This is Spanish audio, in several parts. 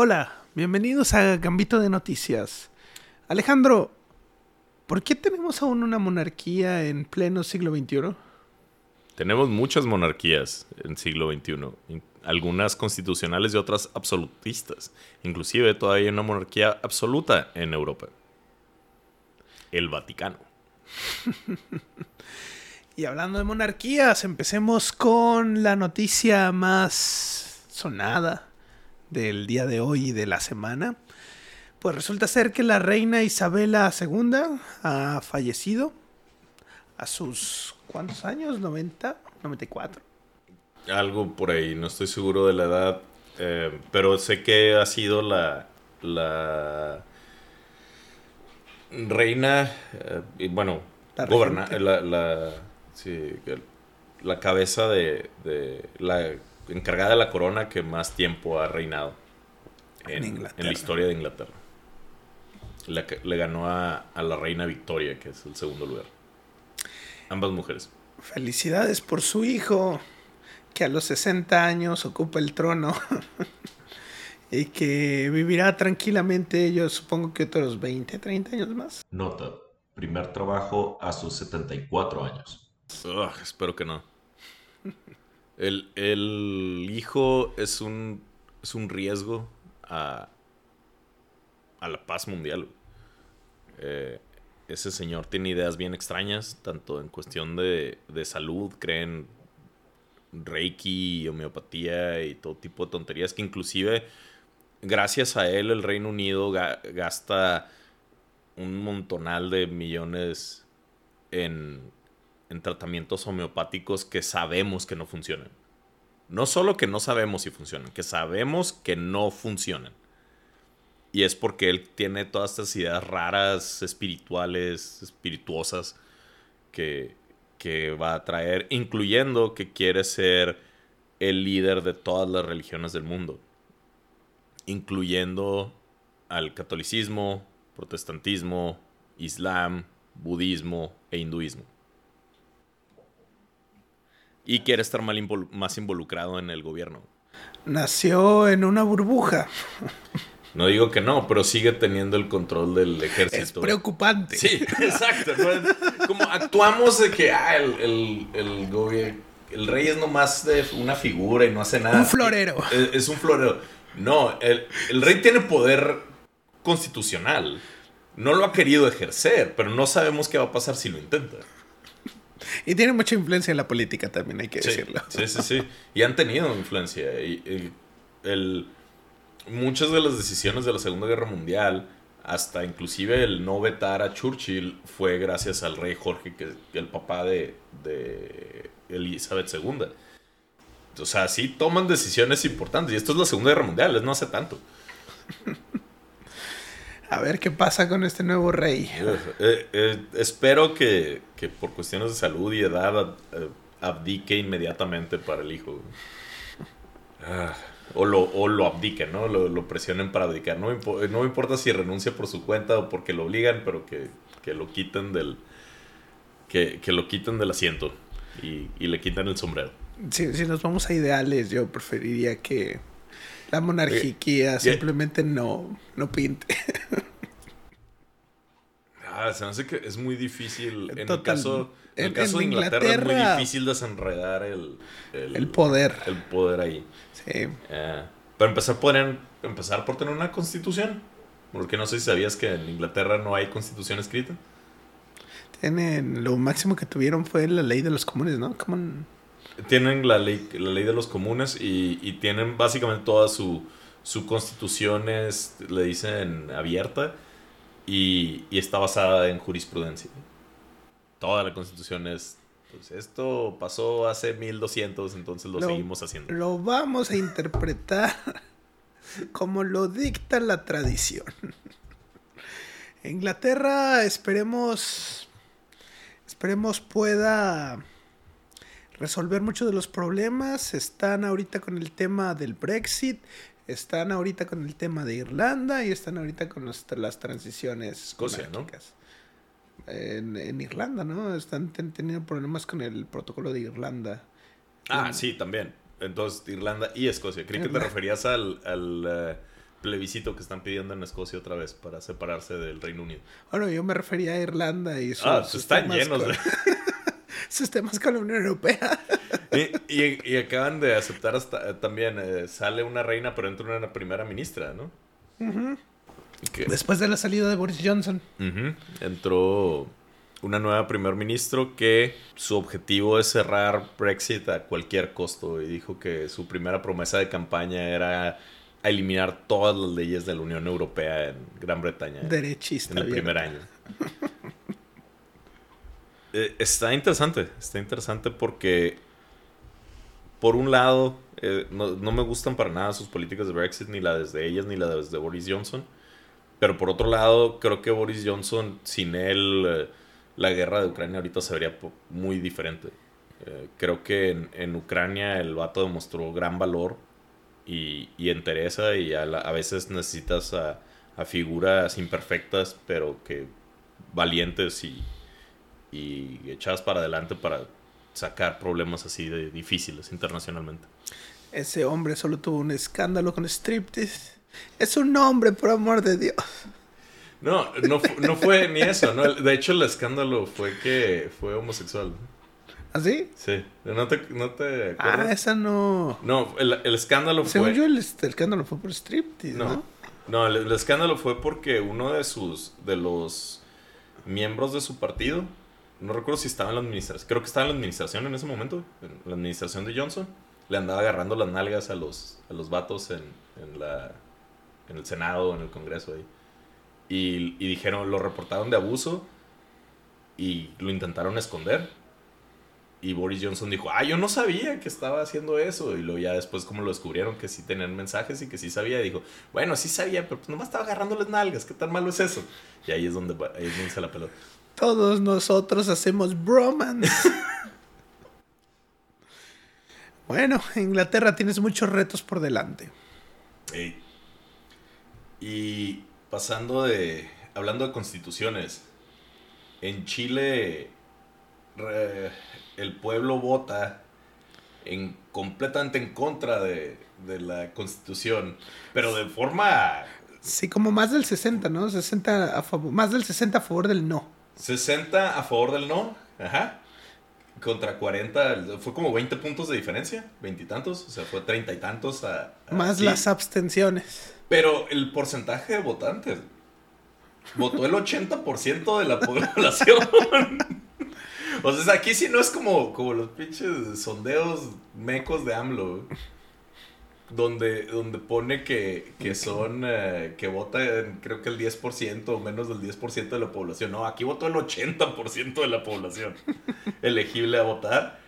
Hola, bienvenidos a Gambito de Noticias. Alejandro, ¿por qué tenemos aún una monarquía en pleno siglo XXI? Tenemos muchas monarquías en siglo XXI, algunas constitucionales y otras absolutistas. Inclusive todavía hay una monarquía absoluta en Europa. El Vaticano. y hablando de monarquías, empecemos con la noticia más sonada del día de hoy y de la semana. Pues resulta ser que la reina Isabela II ha fallecido a sus ¿cuántos años? ¿90? ¿94? Algo por ahí, no estoy seguro de la edad, eh, pero sé que ha sido la, la reina, eh, y bueno, la, la, la, sí, la cabeza de, de la encargada de la corona que más tiempo ha reinado en, la historia de Inglaterra. Le, ganó a, la reina Victoria, que es el segundo lugar. Ambas mujeres. Felicidades por su hijo, que a los 60 años ocupa el trono. y que vivirá tranquilamente, yo supongo que otros 20, 30 años más. Nota, primer trabajo a sus 74 años. espero que no. El, hijo es un, es un riesgo a, a la paz mundial. Eh, ese señor tiene ideas bien extrañas, tanto en cuestión de, de salud, creen reiki, homeopatía y todo tipo de tonterías que inclusive gracias a él el Reino Unido gasta un montonal de millones en en tratamientos homeopáticos que sabemos que no funcionan. No solo que no sabemos si funcionan, que sabemos que no funcionan. Y es porque él tiene todas estas ideas raras, espirituales, espirituosas, que, que va a traer, incluyendo que quiere ser el líder de todas las religiones del mundo, incluyendo al catolicismo, protestantismo, islam, budismo e hinduismo y quiere estar más involucrado en el gobierno. Nació en una burbuja. No digo que no, pero sigue teniendo el control del ejército. Es preocupante. Sí, exacto. Como actuamos de que ah, el, el, el rey es nomás de una figura y no hace nada. Un florero. Es, es un florero. No, el, rey tiene poder constitucional. No lo ha querido ejercer, pero no sabemos qué va a pasar si lo intenta. Y tiene mucha influencia en la política también, hay que decirlo. Sí, sí, sí. Y han tenido influencia. Y, el, muchas de las decisiones de la Segunda Guerra Mundial, hasta inclusive el no vetar a Churchill, fue gracias al rey Jorge, que es el papá de, de Elizabeth II. O sea, sí toman decisiones importantes. Y esto es la Segunda Guerra Mundial, no hace tanto. A ver qué pasa con este nuevo rey. Eh, eh, espero que, por cuestiones de salud y edad eh, abdique inmediatamente para el hijo. Ah, o, lo, abdique, ¿no? Lo, presionen para abdicar. No, no me importa si renuncia por su cuenta o porque lo obligan, pero que, lo quiten del. Que, lo quiten del asiento y, le quiten el sombrero. Si, si nos vamos a ideales, yo preferiría que la monarquía simplemente no, no pinte. Ah, se me hace que es muy difícil. En el caso, en, caso de Inglaterra, es muy difícil desenredar el, el, poder. El poder ahí. Sí. Eh, para empezar, podrían empezar por tener una constitución. Porque no sé si sabías que en Inglaterra no hay constitución escrita. Tienen, lo máximo que tuvieron fue la ley de los comunes, ¿no? Tienen la ley, la ley de los comunes y, y tienen básicamente toda su, su constitución, es, le dicen abierta y, está basada en jurisprudencia. Toda la constitución es, pues esto pasó hace 1200, entonces lo, seguimos haciendo. Lo vamos a interpretar como lo dicta la tradición. Inglaterra, esperemos, esperemos pueda resolver muchos de los problemas. Están ahorita con el tema del Brexit. Están ahorita con el tema de Irlanda y están ahorita con las transiciones Escocia, ¿no? En, Irlanda, ¿no? Están teniendo problemas con el protocolo de Irlanda. Ah, sí, también. Entonces, Irlanda y Escocia. Creí que te referías al, al, plebiscito que están pidiendo en Escocia otra vez para separarse del Reino Unido. Bueno, yo me refería a Irlanda y sus, Ah, sus están temas llenos con- de... sus temas con la Unión Europea. Y, y- y acaban de aceptar hasta, eh, también, eh, sale una reina, pero entra una primera ministra, ¿no? Después de la salida de Boris Johnson. Entró una nueva primer ministro que su objetivo es cerrar Brexit a cualquier costo y dijo que su primera promesa de campaña era eliminar todas las leyes de la Unión Europea en Gran Bretaña Derechista. en el bien. primer año. Eh, está interesante, está interesante porque por un lado eh, no, me gustan para nada sus políticas de Brexit, ni la desde ellas ni la desde Boris Johnson. Pero por otro lado, creo que Boris Johnson, sin él, eh, la guerra de Ucrania ahorita se vería muy diferente. Creo que en, en Ucrania el vato demostró gran valor y, y entereza y a, a veces necesitas a, a figuras imperfectas, pero que valientes y, y echadas para adelante para sacar problemas así de difíciles internacionalmente. Ese hombre solo tuvo un escándalo con striptease. Es un hombre, por amor de Dios. No, no, no fue ni eso, ¿no? De hecho, el escándalo fue que fue homosexual. ¿Así? Sí, ¿no te, no te Ah, acuerdas? esa no. No, el, el escándalo Según fue... yo, el, el escándalo fue por striptease, ¿no? No, no, el, el escándalo fue porque uno de sus, de los miembros de su partido, no recuerdo si estaba en la administración, creo que estaba en la administración en ese momento, en la administración de Johnson, le andaba agarrando las nalgas a los, a los vatos en, en la, en el Senado, en el Congreso ahí. Y, y dijeron, lo reportaron de abuso y lo intentaron esconder. Y Boris Johnson dijo, ah, yo no sabía que estaba haciendo eso. Y luego ya después como lo descubrieron que sí tenían mensajes y que sí sabía, dijo, bueno, sí sabía, pero pues nomás estaba agarrando las nalgas, ¿qué tan malo es eso? Y ahí es donde, ahí es donde se la peló. Todos nosotros hacemos bromance. bueno, Inglaterra tienes muchos retos por delante. Y pasando de, hablando de constituciones, en Chile re- el pueblo vota en, completamente en contra de, de la constitución, pero de forma Sí, como más del 60, ¿no? 60 a favor, más del 60 a favor del no. 60 a favor del no, ajá, contra 40, fue como 20 puntos de diferencia, veintitantos, o sea, fue treinta y tantos a... a Más sí. las abstenciones. Pero el porcentaje de votantes, votó el 80% de la población. O sea, aquí sí no es como, como los pinches sondeos mecos de AMLO. Donde, donde pone que, que son, eh, que votan creo que el 10% o menos del 10% de la población. No, aquí votó el 80% de la población elegible a votar.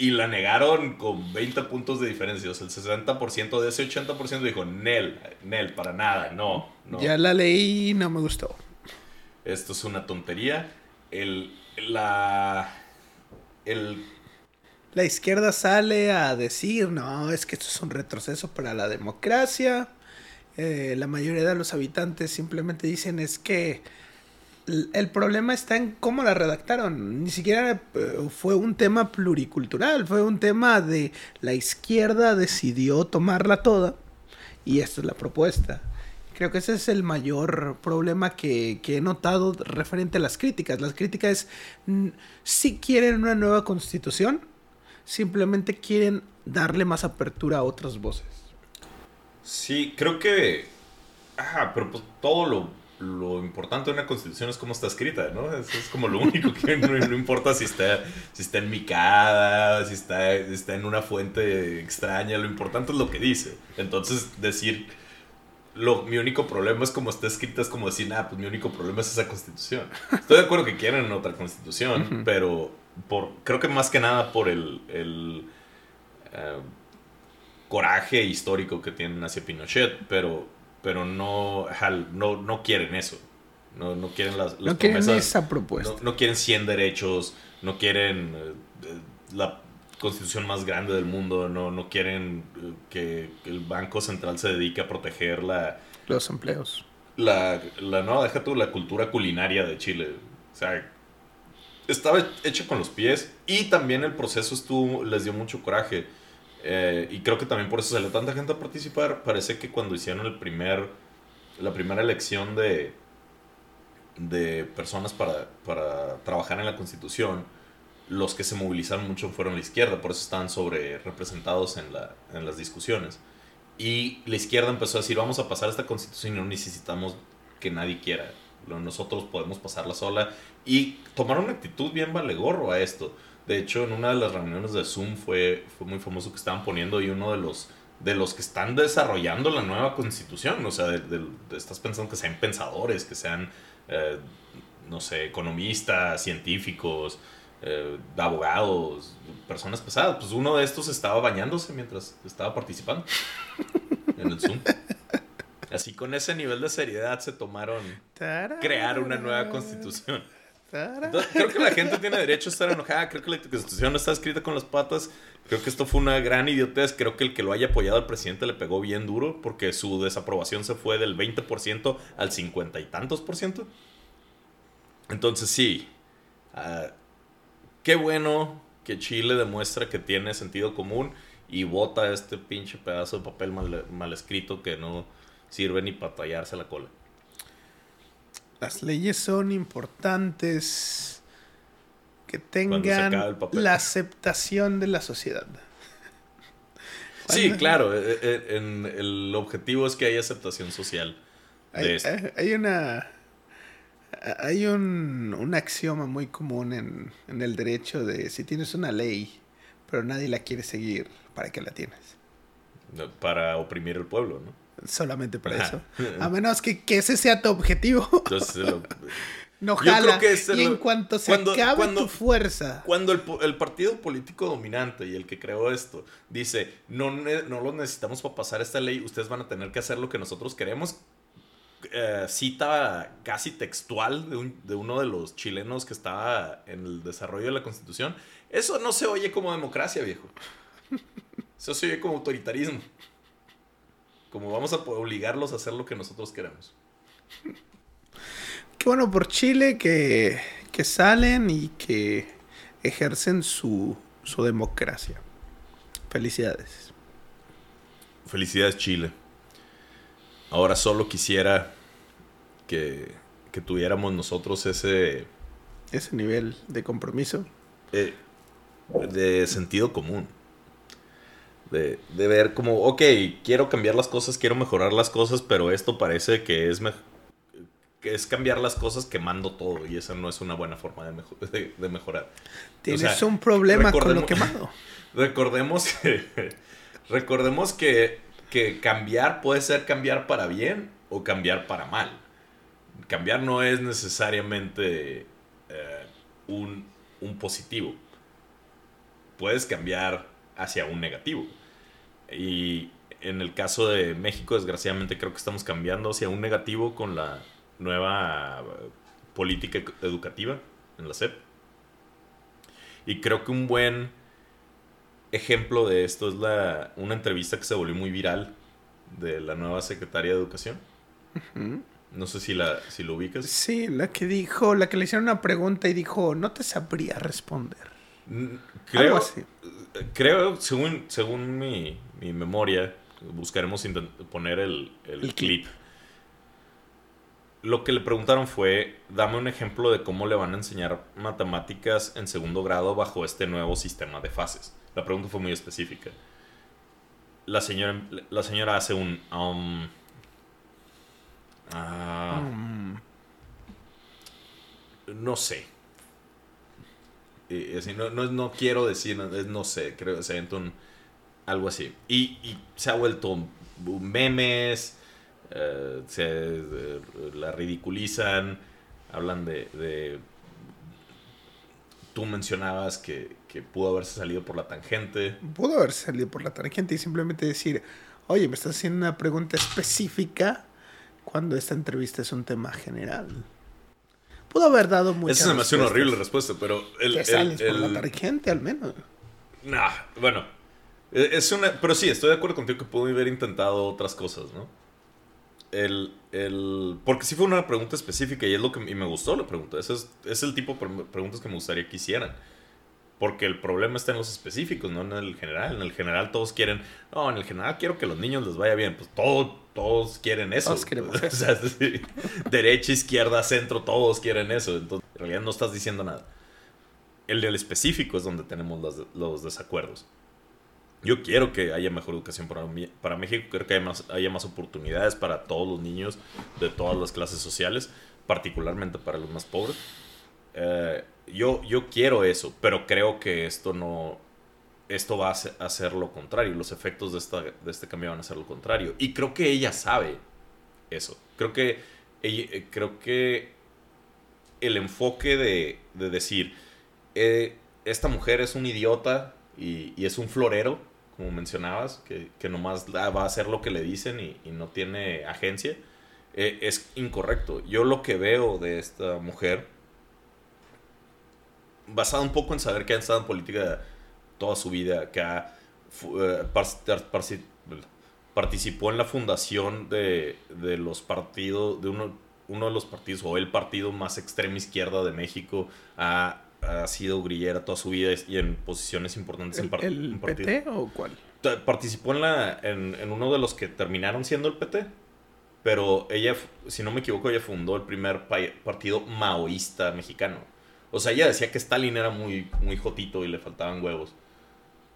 Y la negaron con 20 puntos de diferencia. O sea, el 60% de ese 80% dijo, Nel, Nel, para nada, no, no Ya la leí y no me gustó. esto es una tontería. El, la, el, La izquierda sale a decir, no, es que esto es un retroceso para la democracia. Eh, la mayoría de los habitantes simplemente dicen es que el problema está en cómo la redactaron. Ni siquiera eh, fue un tema pluricultural, fue un tema de la izquierda decidió tomarla toda y esta es la propuesta. Creo que ese es el mayor problema que, que he notado referente a las críticas. Las críticas es, mm, si quieren una nueva constitución, simplemente quieren darle más apertura a otras voces. sí, creo que, ajá, pero pues todo lo, lo importante de una constitución es cómo está escrita, ¿no? Eso es como lo único que no, no importa si está, si está enmicada, si está, está en una fuente extraña, lo importante es lo que dice. Entonces, decir, lo, mi único problema es cómo está escrita, es como decir, ah, pues mi único problema es esa constitución. Estoy de acuerdo que quieren otra constitución, Ujú. pero por, creo que más que nada por el, el eh, coraje histórico que tienen hacia Pinochet, pero, pero no, no, no quieren eso. No, no quieren las, las no quieren esa propuesta. no, no quieren 100 derechos, no quieren eh, la constitución más grande del mundo, no, no quieren eh, que, que el Banco Central se dedique a proteger la, Los empleos. la, la no, deja tú, la cultura culinaria de Chile. O sea, estaba hecha con los pies y también el proceso estuvo, les dio mucho coraje Eh, y creo que también por eso salió tanta gente a participar. Parece que cuando hicieron el primer, la primera elección de, de personas para, para trabajar en la constitución, los que se movilizaron mucho fueron la izquierda, por eso están sobre representados en, la, en las discusiones. Y la izquierda empezó a decir, vamos a pasar esta constitución y no necesitamos que nadie quiera. Nosotros podemos pasarla sola. Y tomaron una actitud bien valegorro a esto. De hecho, en una de las reuniones de Zoom fue, fue muy famoso que estaban poniendo y uno de los, de los que están desarrollando la nueva constitución. O sea, estás pensando que sean pensadores, que sean, eh, no sé, economistas, científicos, eh, abogados, personas pesadas. Pues uno de estos estaba bañándose mientras estaba participando en el Zoom. Así con ese nivel de seriedad se tomaron crear una nueva constitución. creo que la gente tiene derecho a estar enojada. Creo que la constitución no está escrita con las patas. Creo que esto fue una gran idiotez. Creo que el que lo haya apoyado al presidente le pegó bien duro porque su desaprobación se fue del 20% al 50 y tantos por ciento. Entonces sí, uh, qué bueno que Chile demuestra que tiene sentido común y vota este pinche pedazo de papel mal, escrito que no sirve ni para tallarse la cola. Las leyes son importantes que tengan la aceptación de la sociedad. Sí, claro, eh, eh, el objetivo es que haya aceptación social. hay una hay un, axioma muy común en, el derecho de si tienes una ley, pero nadie la quiere seguir, ¿para qué la tienes? Para oprimir el pueblo, ¿no? Solamente para eso. A menos que, ese sea tu objetivo. no jala. y en cuanto se acabe tu fuerza. Cuando el, partido político dominante y el que creó esto dice, no, no lo necesitamos para pasar esta ley, ustedes van a tener que hacer lo que nosotros queremos, eh, cita casi textual de, uno de los chilenos que estaba en el desarrollo de la constitución. Eso no se oye como democracia, viejo. Eso se oye como autoritarismo. Como vamos a obligarlos a hacer lo que nosotros queremos. Qué bueno por Chile que, que salen y que ejercen su, su democracia. Felicidades. Felicidades Chile. Ahora solo quisiera que, tuviéramos nosotros ese... Ese nivel de compromiso. Eh, de sentido común. De, ver como, ok, quiero cambiar las cosas, quiero mejorar las cosas, pero esto parece que es, que es cambiar las cosas quemando todo y esa no es una buena forma de, de, mejorar. Tienes un problema con lo quemado. Recordemos que, recordemos que que cambiar puede ser cambiar para bien o cambiar para mal. Cambiar no es necesariamente eh, un, positivo. Puedes cambiar hacia un negativo. Y en el caso de México, desgraciadamente creo que estamos cambiando hacia un negativo con la nueva política educativa en la SEP. Y creo que un buen ejemplo de esto es la, una entrevista que se volvió muy viral de la nueva secretaria de Educación. No sé si, la, si lo ubicas. Sí, la que dijo, la que le hicieron una pregunta y dijo, no te sabría responder. Creo, así. Creo según, según mi, memoria, buscaremos poner el, el, clip. Lo que le preguntaron fue, dame un ejemplo de cómo le van a enseñar matemáticas en segundo grado bajo este nuevo sistema de fases. La pregunta fue muy específica. La señora, la señora hace un... Um, ah, mm. No sé. No, no, quiero decir, no, sé, creo que se un, algo así. Y, se ha vuelto memes, eh, se eh, la ridiculizan, hablan de tú mencionabas que, pudo haberse salido por la tangente. Pudo haberse salido por la tangente y simplemente decir, oye, me estás haciendo una pregunta específica cuando esta entrevista es un tema general. Pudo haber dado muchas Esa es una horrible respuesta, pero... El, que sales por la al menos. Nah, bueno. E, es una... Pero sí, estoy de acuerdo contigo que pudo haber intentado otras cosas, ¿no? el, el, porque sí fue una pregunta específica y es lo que y me gustó la pregunta. Ese es, es el tipo de preguntas que me gustaría que hicieran. Porque el problema está en los específicos, no en el general. En el general todos quieren, no, en el general quiero que los niños les vaya bien. Pues todo, todos quieren eso. Todos queremos O sea, sí. Derecha, izquierda, centro, todos quieren eso. Entonces, en realidad no estás diciendo nada. El del específico es donde tenemos los, los desacuerdos. Yo quiero que haya mejor educación para, para México, quiero que haya más, haya más oportunidades para todos los niños de todas las clases sociales, particularmente para los más pobres. Eh, yo, yo quiero eso, pero creo que esto no. Esto va a hacer, lo contrario. Los efectos de, esta, de este cambio van a ser lo contrario. Y creo que ella sabe eso. Creo que, ella- eh, creo que el enfoque de, de decir, eh, esta mujer es un idiota y, y es un florero, como mencionabas, que, que nomás va a hacer lo que le dicen y, y no tiene agencia, eh, es incorrecto. Yo lo que veo de esta mujer, basado un poco en saber que ha estado en política toda su vida, que ha, par- par- participó en la fundación de, de los partidos, de uno, uno de los partidos, o el partido más extrema izquierda de México, ha, ha sido grillera toda su vida y en posiciones importantes en, ¿El, par- el en. PT o cuál? Participó en, la, en, en uno de los que terminaron siendo el PT. Pero ella, si no me equivoco, ella fundó el primer pa- partido maoísta mexicano. O sea, ella decía que Stalin era muy, muy jotito y le faltaban huevos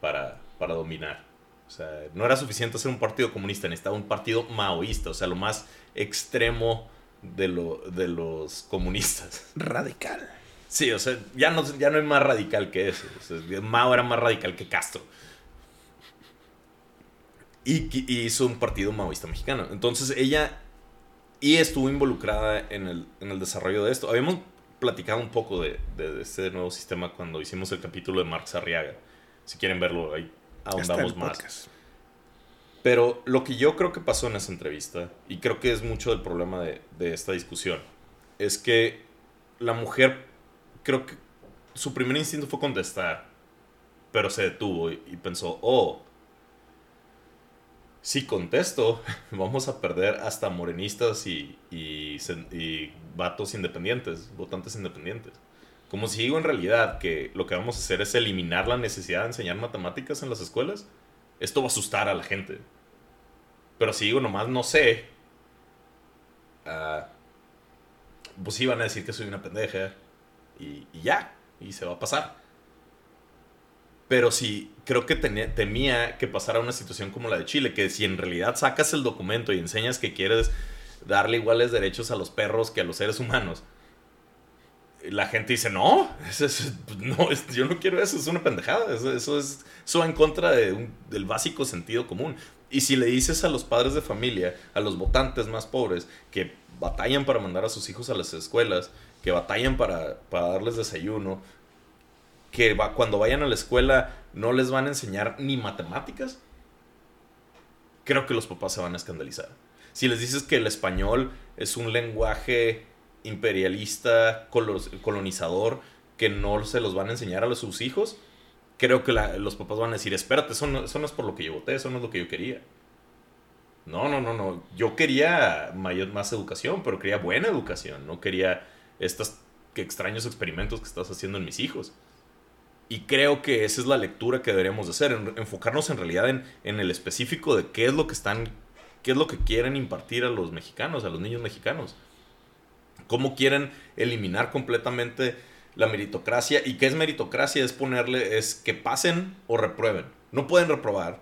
para, para dominar. O sea, no era suficiente ser un partido comunista, necesitaba un partido maoísta, o sea, lo más extremo de, lo, de los comunistas. Radical. Sí, o sea, ya no, ya no hay más radical que eso. O sea, Mao era más radical que Castro. Y, y hizo un partido maoísta mexicano. Entonces ella y estuvo involucrada en el, en el desarrollo de esto. Habíamos platicado un poco de, de- de este nuevo sistema cuando hicimos el capítulo de Marx Arriaga. Si quieren verlo, ahí ahondamos más. Pero lo que yo creo que pasó en esa entrevista, y creo que es mucho del problema de, de esta discusión, es que la mujer, creo que su primer instinto fue contestar, pero se detuvo y, y pensó, oh, si contesto, vamos a perder hasta morenistas y, y, y vatos independientes, votantes independientes. Como si digo en realidad que lo que vamos a hacer es eliminar la necesidad de enseñar matemáticas en las escuelas, esto va a asustar a la gente. Pero si digo nomás no sé, ah, pues sí van a decir que soy una pendeja y ya, y se va a pasar. Pero sí, creo que temía que pasara una situación como la de Chile, que si en realidad sacas el documento y enseñas que quieres darle iguales derechos a los perros que a los seres humanos, la gente dice, no, eso es- no yo no quiero eso, es una pendejada, eso, es eso va en contra del básico sentido común. Y si le dices a los padres de familia, a los votantes más pobres, que batallan para mandar a sus hijos a las escuelas, que batallan para, para darles desayuno, que va, cuando vayan a la escuela no les van a enseñar ni matemáticas, creo que los papás se van a escandalizar. Si les dices que el español es un lenguaje imperialista, colonizador, que no se los van a enseñar a sus hijos, creo que los papás van a decir, espérate, eso no, eso no es por lo que yo voté, eso no es lo que yo quería. No, no, no, no. Yo quería mayor, más educación, pero quería buena educación. No quería estos extraños experimentos que estás haciendo en mis hijos. Y creo que esa es la lectura que deberíamos de hacer, en- enfocarnos en realidad en, en el específico de qué es lo que están, qué es lo que quieren impartir a los mexicanos, a los niños mexicanos. Cómo quieren eliminar completamente la meritocracia. ¿Y qué es meritocracia? Es ponerle, es que pasen o reprueben. No pueden reprobar.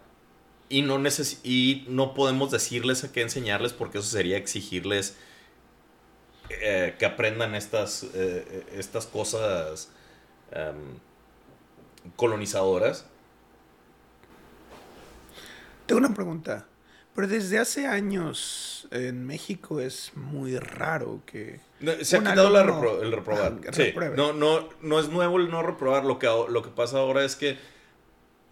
Y no, neces y no podemos decirles a qué enseñarles porque eso sería exigirles eh, que aprendan estas, eh, estas cosas em, colonizadoras. Tengo una pregunta. Pero desde hace años en México es muy raro que... No, Se ha quitado la repro- el reprobar. Sí. No, no, no es nuevo el no reprobar. Lo que, lo que pasa ahora es que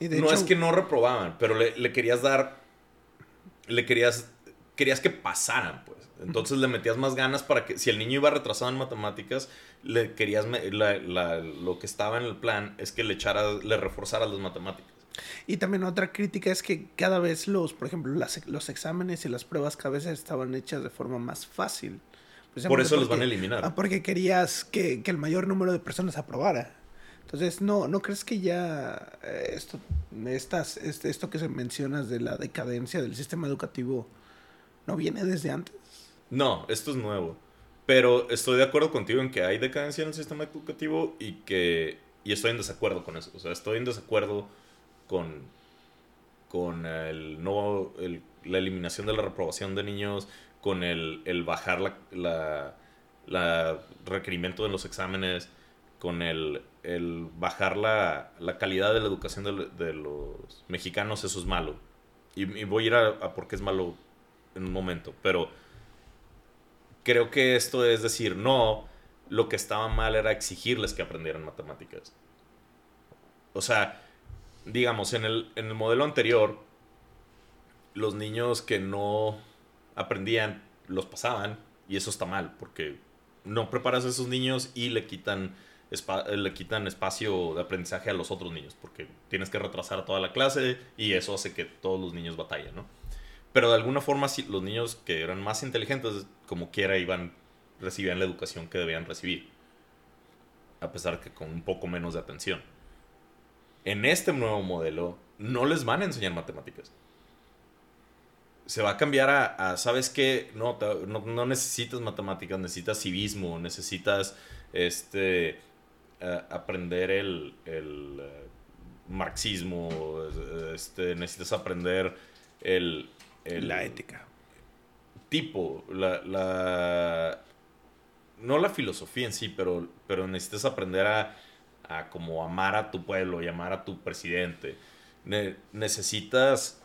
y de no hecho, es que no reprobaban, pero le, le querías dar. Le querías. Querías que pasaran, pues. Entonces le metías más ganas para que. Si el niño iba retrasado en matemáticas, le querías. me- la- la- lo que estaba en el plan es que le echaras. Le reforzaras las matemáticas. Y también otra crítica es que cada vez los, por ejemplo, las- los exámenes y las pruebas cada vez estaban hechas de forma más fácil. Por Precisamente eso los van a eliminar. Ah, porque querías que, que el mayor número de personas aprobara. Entonces, ¿no, ¿no crees que ya eh, esto, estas, este, esto que se mencionas de la decadencia del sistema educativo no viene desde antes? No, esto es nuevo. Pero estoy de acuerdo contigo en que hay decadencia en el sistema educativo y que. Y estoy en desacuerdo con eso. O sea, estoy en desacuerdo con. Con el no. El, la eliminación de la reprobación de niños. Con el, el bajar la, la, la requerimiento de los exámenes. Con el el bajar la, calidad de la educación de, los mexicanos, eso es malo. Y, voy a ir a, por qué es malo en un momento. Pero creo que esto es decir, no, lo que estaba mal era exigirles que aprendieran matemáticas. O sea, digamos, en el, en el modelo anterior, los niños que no aprendían los pasaban y eso está mal porque no preparas a esos niños y le quitan le quitan espacio de aprendizaje a los otros niños, porque tienes que retrasar toda la clase y eso hace que todos los niños batallen, ¿no? Pero de alguna forma los niños que eran más inteligentes, como quiera, iban, recibían la educación que debían recibir, a pesar que con un poco menos de atención. En este nuevo modelo no les van a enseñar matemáticas. Se va a cambiar a, ¿sabes qué? No, no, necesitas matemáticas, necesitas civismo, necesitas este aprender el, el eh, marxismo, este, necesitas aprender el, La ética. Tipo, la, la, No la filosofía en sí, pero, pero necesitas aprender a, a como amar a tu pueblo y amar a tu presidente. necesitas...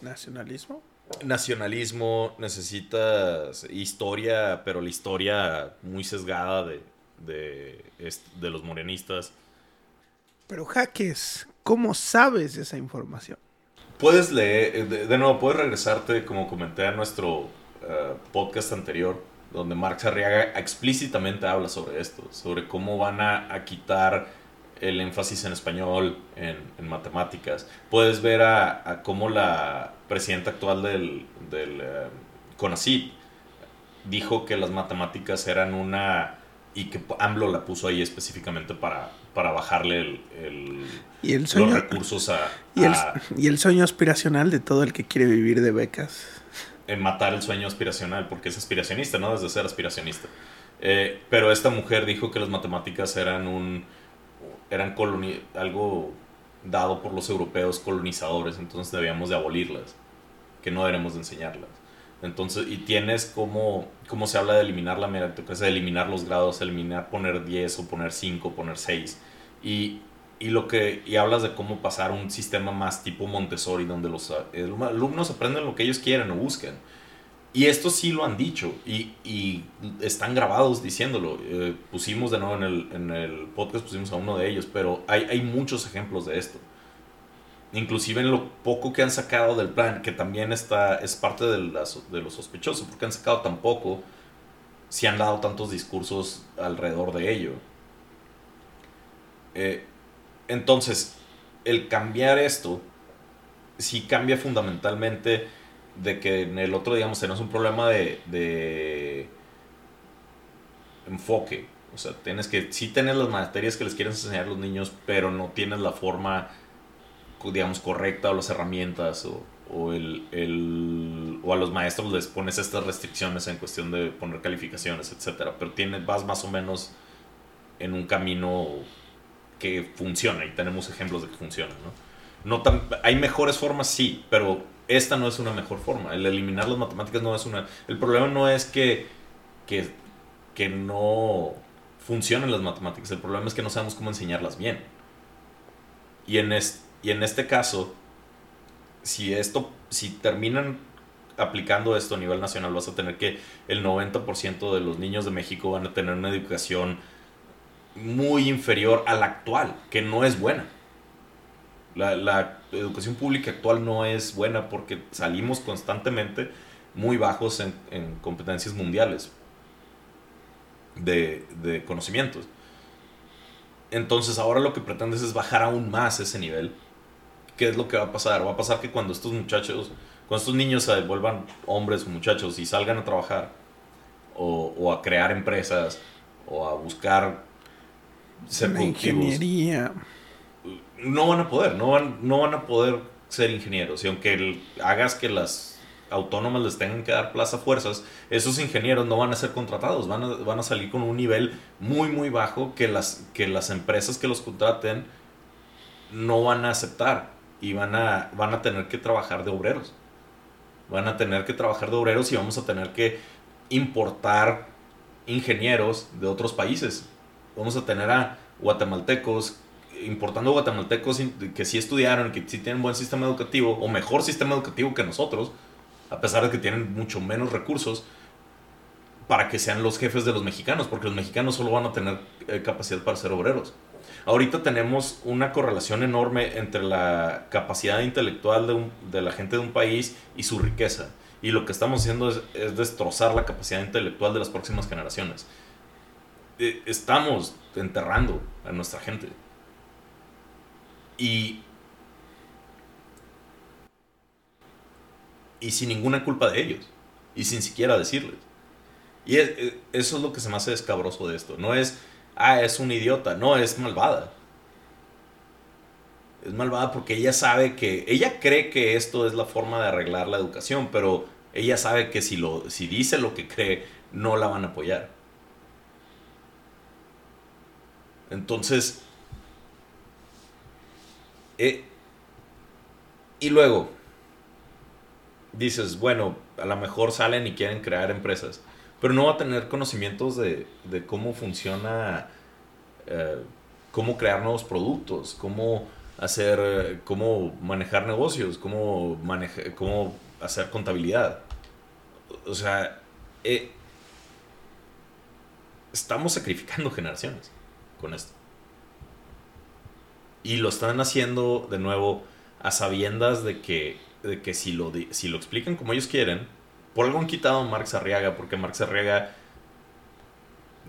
¿Nacionalismo? Nacionalismo, necesitas historia, pero la historia muy sesgada de, de, de los morenistas. Pero Jaques, ¿cómo sabes esa información? Puedes leer, de, nuevo, puedes regresarte, como comenté a nuestro eh, podcast anterior, donde Marx Arriaga explícitamente habla sobre esto, sobre cómo van a, quitar el énfasis en español, en, matemáticas. Puedes ver a, cómo la presidenta actual del, del uh, dijo que las matemáticas eran una y que AMLO la puso ahí específicamente para, para bajarle el, ¿Y el sueño, los recursos a y, el, sueño aspiracional de todo el que quiere vivir de becas. En matar el sueño aspiracional, porque es aspiracionista, ¿no? Desde ser aspiracionista. Eh, pero esta mujer dijo que las matemáticas eran un eran algo dado por los europeos colonizadores, entonces debíamos de abolirlas, que no deberemos de enseñarlas. Entonces, y tienes como, como se habla de eliminar la meritocracia, de eliminar los grados, eliminar poner 10 o poner 5, poner 6. Y, y, lo que, y hablas de cómo pasar un sistema más tipo Montessori, donde los alumnos aprenden lo que ellos quieren o buscan. Y esto sí lo han dicho y, y están grabados diciéndolo. Eh, pusimos de nuevo en el, en el podcast, pusimos a uno de ellos, pero hay, hay muchos ejemplos de esto inclusive en lo poco que han sacado del plan, que también está, es parte de, de lo sospechoso, porque han sacado tan poco, si han dado tantos discursos alrededor de ello. Eh, entonces, el cambiar esto, sí cambia fundamentalmente de que en el otro, digamos, tenemos un problema de, de enfoque. O sea, tienes que, sí tienes las materias que les quieren enseñar a los niños, pero no tienes la forma digamos, correcta o las herramientas o, o, el, el, o a los maestros les pones estas restricciones en cuestión de poner calificaciones, etcétera, pero tienes, vas más o menos en un camino que funciona y tenemos ejemplos de que funciona, ¿no? no hay mejores formas, sí, pero esta no es una mejor forma. El eliminar las matemáticas no es una... El problema no es que, que, que no funcionen las matemáticas, el problema es que no sabemos cómo enseñarlas bien. Y en, este y en este caso, si esto, si terminan aplicando esto a nivel nacional, vas a tener que el 90% de los niños de México van a tener una educación muy inferior a la actual, que no es buena. La, educación pública actual no es buena porque salimos constantemente muy bajos en, competencias mundiales de, de conocimientos. Entonces ahora lo que pretendes es bajar aún más ese nivel ¿qué es lo que va a pasar? Va a pasar que cuando estos muchachos, cuando estos niños se vuelvan hombres o muchachos y salgan a trabajar o, a crear empresas o a buscar ser La productivos. ingeniería. No van a poder, no van, no van a poder ser ingenieros. Y aunque el- hagas que las autónomas les tengan que dar plaza fuerzas, esos ingenieros no van a ser contratados, van a, van a salir con un nivel muy, muy bajo que las, que las empresas que los contraten no van a aceptar y van a, van a tener que trabajar de obreros. Van a tener que trabajar de obreros y vamos a tener que importar ingenieros de otros países. Vamos a tener a guatemaltecos importando guatemaltecos que sí estudiaron, que sí tienen buen sistema educativo o mejor sistema educativo que nosotros, a pesar de que tienen mucho menos recursos para que sean los jefes de los mexicanos, porque los mexicanos solo van a tener eh, capacidad para ser obreros. Ahorita tenemos una correlación enorme entre la capacidad intelectual de, un- de la gente de un país y su riqueza. Y lo que estamos haciendo es destrozar la capacidad intelectual de las próximas generaciones. Eh, Estamos enterrando a nuestra gente. Y. Y sin ninguna culpa de ellos. Y sin siquiera decirles. Y eh, eso es lo que se me hace escabroso de esto. No es, ah, es un idiota. No, es malvada. Es malvada porque ella sabe que. Ella cree que esto es la forma de arreglar la educación, pero ella sabe que si, lo, si dice lo que cree, no la van a apoyar. Entonces. eh, y luego. Dices, bueno, a lo mejor salen y quieren crear empresas. Pero no va a tener conocimientos de, cómo funciona. eh, cómo crear nuevos productos, cómo hacer, cómo manejar negocios, cómo, cómo hacer contabilidad. O sea, eh, estamos sacrificando generaciones con esto. Y lo están haciendo de nuevo a sabiendas de que, de que si, lo, si lo explican como ellos quieren, por algo han quitado a Marx Arriaga, porque Marx Arriaga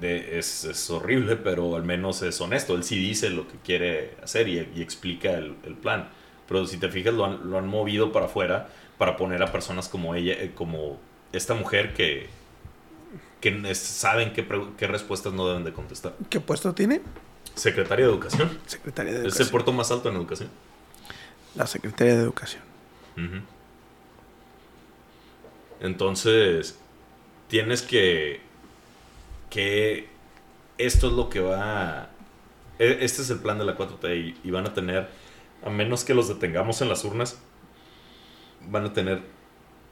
es, es horrible, pero al menos es honesto. Él sí dice lo que quiere hacer y, y explica el, el plan. Pero si te fijas, lo han, lo han movido para afuera para poner a personas como ella, eh, como esta mujer que, que saben qué, respuestas no deben de contestar. ¿Qué puesto tiene? Secretaria de Educación. Secretaria de Es el Educación. puerto más alto en educación. La Secretaria de Educación. Entonces, tienes que. que esto es lo que va. e- Este es el plan de la 4T y, y van a tener, a menos que los detengamos en las urnas, van a tener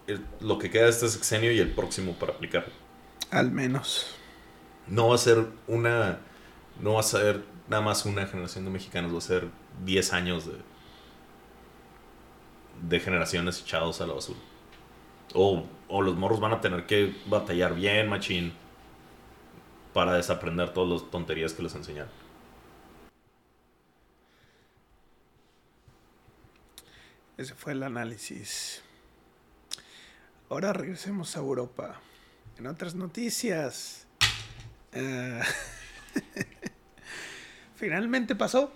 el- lo que queda de este sexenio y el próximo para aplicarlo. Al menos. No va a ser una. No va a ser nada más una generación de mexicanos, va a ser 10 años de. de generaciones echados a la basura. O, o los morros van a tener que batallar bien, machín, para desaprender todas las tonterías que les enseñaron. Ese fue el análisis. Ahora regresemos a Europa. En otras noticias. eh, finalmente pasó.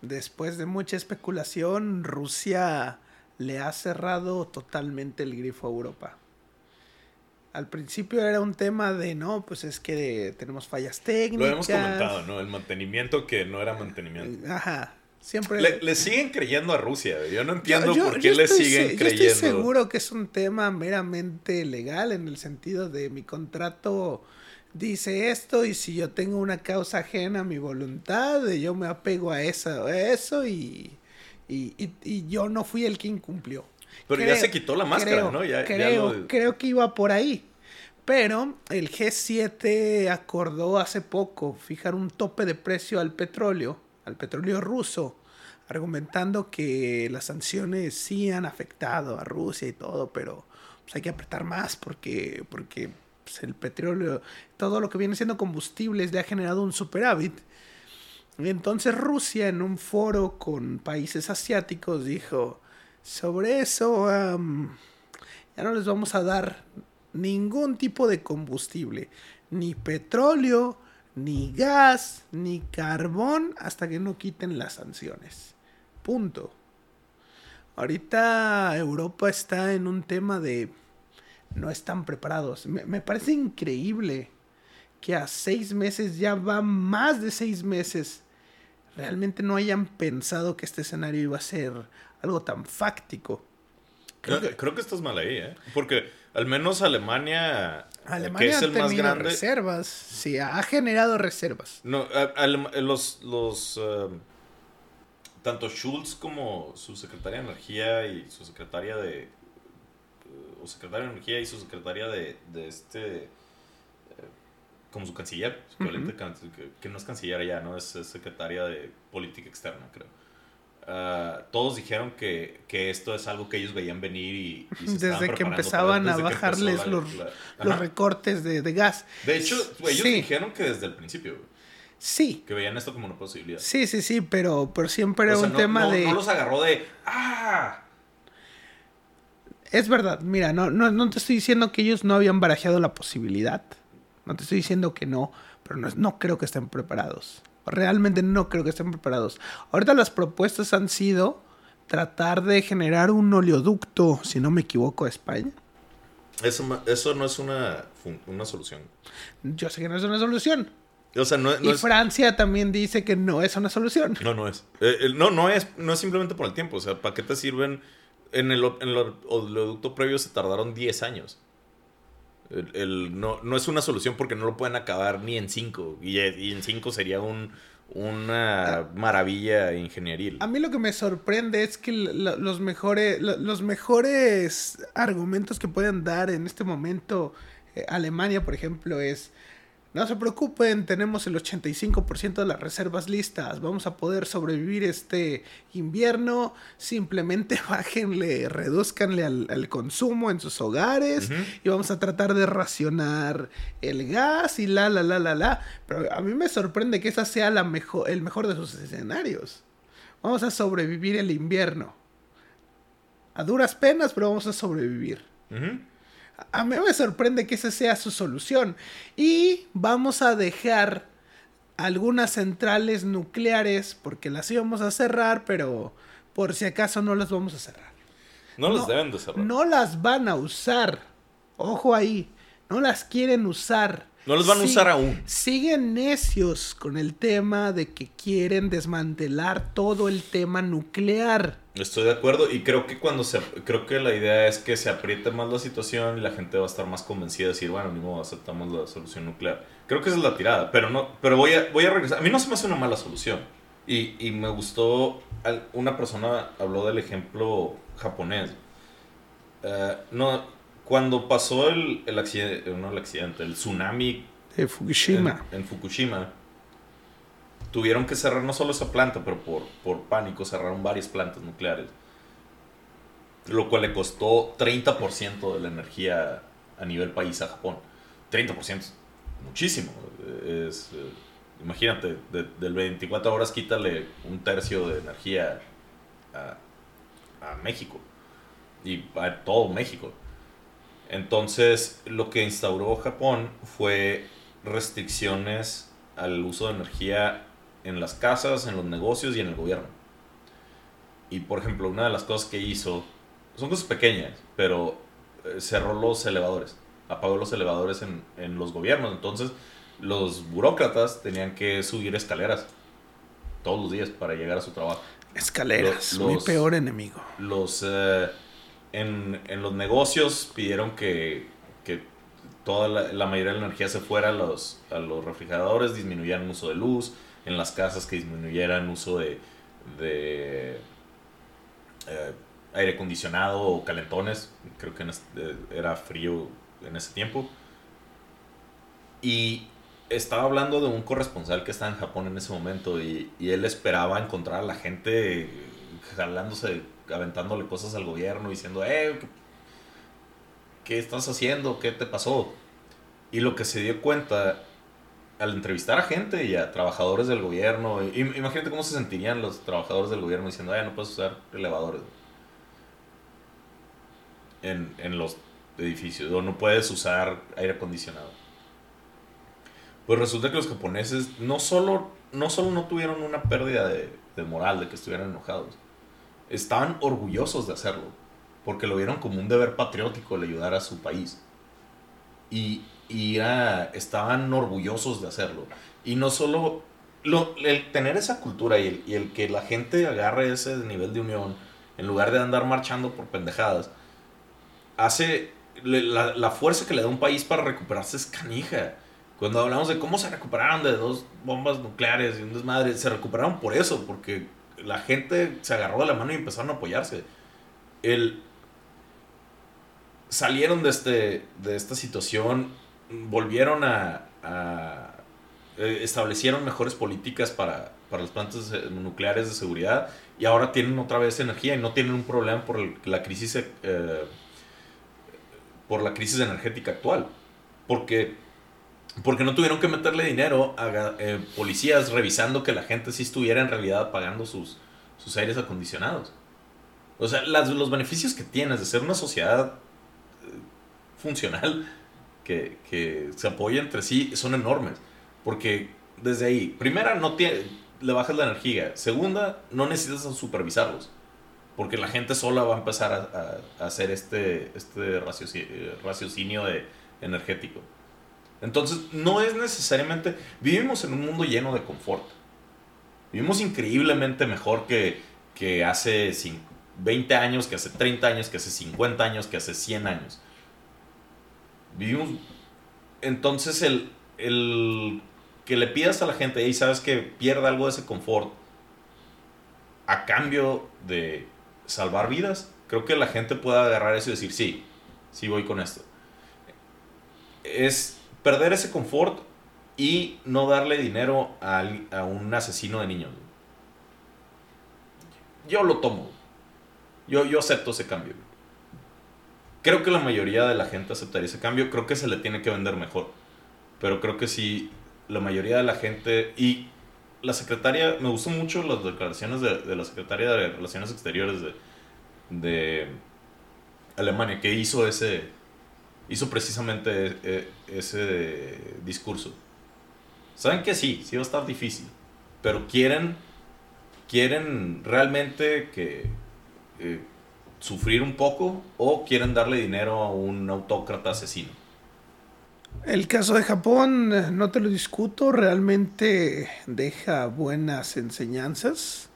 Después de mucha especulación, Rusia le ha cerrado totalmente el grifo a Europa. Al principio era un tema de no, pues es que tenemos fallas técnicas. Lo hemos comentado, ¿no? El mantenimiento que no era mantenimiento. Ajá. Siempre. Le, le siguen creyendo a Rusia. Yo no entiendo Yo- por yo qué le estoy siguen creyendo. Yo estoy seguro que es un tema meramente legal en el sentido de mi contrato dice esto y si yo tengo una causa ajena a mi voluntad, yo me apego a eso, a eso y, y, y- y yo no fui el que incumplió. Pero ya se quitó la máscara, creo, ¿no? Ya- ya creo, lo- creo que iba por ahí. Pero el G7 acordó hace poco fijar un tope de precio al petróleo, al petróleo ruso, argumentando que las sanciones sí han afectado a Rusia y todo, pero pues, hay que apretar más porque, porque pues, el petróleo, todo lo que viene siendo combustibles le ha generado un superávit. Entonces Rusia en un foro con países asiáticos dijo, sobre eso ya no les vamos a dar ningún tipo de combustible, ni petróleo, ni gas, ni carbón, hasta que no quiten las sanciones. Punto. Ahorita Europa está en un tema de no están preparados. Me, me parece increíble que a seis meses, ya va más de seis meses, realmente no hayan pensado que este escenario iba a ser algo tan fáctico. Creo que, creo que estás mal ahí, ¿eh? Porque al menos Alemania, Alemania que es ha el más grande, reservas, sí, ha generado reservas. No, a- los, los eh, tanto Schulz como su secretaria de Energía y su secretaria de eh, o secretaria de Energía y su secretaria de, de este eh, como su canciller, su que, que no es canciller ya, no es, es secretaria de política externa, creo. Ah, todos dijeron que, que esto es algo que ellos veían venir y, y se Desde que empezaban a desde bajarles la- los, la- los Ajá. recortes de, de gas. De hecho, ellos Sí. dijeron que desde el principio, Sí, que veían esto como una posibilidad. sí, sí, sí, pero, pero siempre era O sea, un no- tema no- de... No los agarró de. ¡Ah! Es verdad, mira, no, no, no te estoy diciendo que ellos no habían barajeado la posibilidad. No te estoy diciendo que no, pero no, no creo que estén preparados. Realmente no creo que estén preparados. Ahorita las propuestas han sido tratar de generar un oleoducto, si no me equivoco, a España. Eso, eso no es una, una solución. Yo sé que no es una solución. O sea, no, no y es. Francia también dice que no es una solución. No, no es. Eh, eh, no, no es. No es simplemente por el tiempo. O sea, ¿para qué te sirven? En el, en oleoducto previo se tardaron 10 años. El, el- no, no es una solución porque no lo pueden acabar ni en 5. Y, y en 5 sería un, una maravilla ingenieril. A mí lo que me sorprende es que los, mejores, los mejores argumentos que pueden dar en este momento eh, Alemania, por ejemplo, es, no se preocupen, tenemos el 85% de las reservas listas, vamos a poder sobrevivir este invierno, simplemente bájenle, reduzcanle al, al consumo en sus hogares y vamos a tratar de racionar el gas y la, la, la, la, la. Pero a mí me sorprende que esa sea la mejor, el mejor de sus escenarios. Vamos a sobrevivir el invierno. A duras penas, pero vamos a sobrevivir. A mí me sorprende que esa sea su solución. Y vamos a dejar algunas centrales nucleares, porque las íbamos a cerrar, pero por si acaso no las vamos a cerrar. No No, deben de cerrar. No las van a usar. Ojo ahí. No las quieren usar. No las van a usar aún. Siguen necios con el tema de que quieren desmantelar todo el tema nuclear. Estoy de acuerdo y creo que cuando se creo que la idea es que se apriete más la situación y la gente va a estar más convencida de decir, bueno, ni modo, aceptamos la solución nuclear. Creo que esa es la tirada, pero no pero voy a voy a regresar. A mí no se me hace una mala solución. Y, y me gustó una persona habló del ejemplo japonés. Eh, no cuando pasó el, el accidente, no el accidente, el tsunami De Fukushima. en, en Fukushima, tuvieron que cerrar no solo esa planta, pero por, por pánico cerraron varias plantas nucleares. Lo cual le costó 30% de la energía a nivel país a Japón. 30% es muchísimo. Es, eh, imagínate, de, del 24 horas quítale un tercio de energía a, a México. Y a todo México. Entonces, lo que instauró Japón fue restricciones al uso de energía en las casas, en los negocios y en el gobierno. Y por ejemplo, una de las cosas que hizo, son cosas pequeñas, pero eh, cerró los elevadores, apagó los elevadores en, en los gobiernos. Entonces, los burócratas tenían que subir escaleras todos los días para llegar a su trabajo Escaleras, mi peor enemigo. los eh, en, en los negocios pidieron que, que toda la, mayoría de la energía se fuera a los, a los refrigeradores, disminuyeran el uso de luz, en las casas que disminuyeran uso de, de eh, aire acondicionado o calentones, creo que este- era frío en ese tiempo. Y estaba hablando de un corresponsal que estaba en Japón en ese momento y, y él esperaba encontrar a la gente jalándose, aventándole cosas al gobierno, diciendo, eh, ¿qué, estás haciendo? ¿Qué te pasó? Y lo que se dio cuenta al entrevistar a gente y a trabajadores del gobierno, imagínate cómo se sentirían los trabajadores del gobierno diciendo, eh, no puedes usar elevadores en, en los edificios, o no puedes usar aire acondicionado. Pues resulta que los japoneses no solo no, solo no tuvieron una pérdida de moral, de que estuvieran enojados, estaban orgullosos de hacerlo, porque lo vieron como un deber patriótico el ayudar a su país. Y, y era, estaban orgullosos de hacerlo. Y no solo lo, el tener esa cultura y el, y el que la gente agarre ese nivel de unión, en lugar de andar marchando por pendejadas, hace la, la fuerza que le da un país para recuperarse es canija. Cuando hablamos de cómo se recuperaron de dos bombas nucleares y un desmadre, se recuperaron por eso, porque la gente se agarró de la mano y empezaron a apoyarse. El, salieron de, este, de esta situación, volvieron a, eh, establecieron mejores políticas para, para las plantas nucleares de seguridad y ahora tienen otra vez energía y no tienen un problema por el- la crisis eh, por la crisis energética actual porque porque no tuvieron que meterle dinero a eh, policías revisando que la gente sí estuviera en realidad pagando sus, sus aires acondicionados. O sea, los beneficios que tienes de ser una sociedad eh, funcional que, que se apoya entre sí son enormes. Porque desde ahí, primera, no le bajas la energía. Segunda, no necesitas supervisarlos. Porque la gente sola va a empezar a, a- hacer este, este eh, raciocinio de, energético. Entonces, no es necesariamente... Vivimos en un mundo lleno de confort. Vivimos increíblemente mejor que, que hace cin- 20 años, que hace 30 años, que hace 50 años, que hace 100 años. Vivimos... Entonces, el, el que le pidas a la gente, y sabes que pierda algo de ese confort a cambio de salvar vidas, creo que la gente puede agarrar eso y decir, sí, sí voy con esto. Es perder ese confort y no darle dinero a, a un asesino de niños. Yo lo tomo. Yo, yo acepto ese cambio. Creo que la mayoría de la gente aceptaría ese cambio. Creo que se le tiene que vender mejor. Pero creo que sí, la mayoría de la gente... Y la secretaria, me gustó mucho las declaraciones de, de la secretaria de Relaciones Exteriores de, de Alemania, que hizo ese, hizo precisamente eh, ese discurso. Saben que sí, sí va a estar difícil, pero quieren, quieren realmente que eh, sufrir un poco o quieren darle dinero a un autócrata asesino. El caso de Japón, eh, no te lo discuto, realmente deja buenas enseñanzas.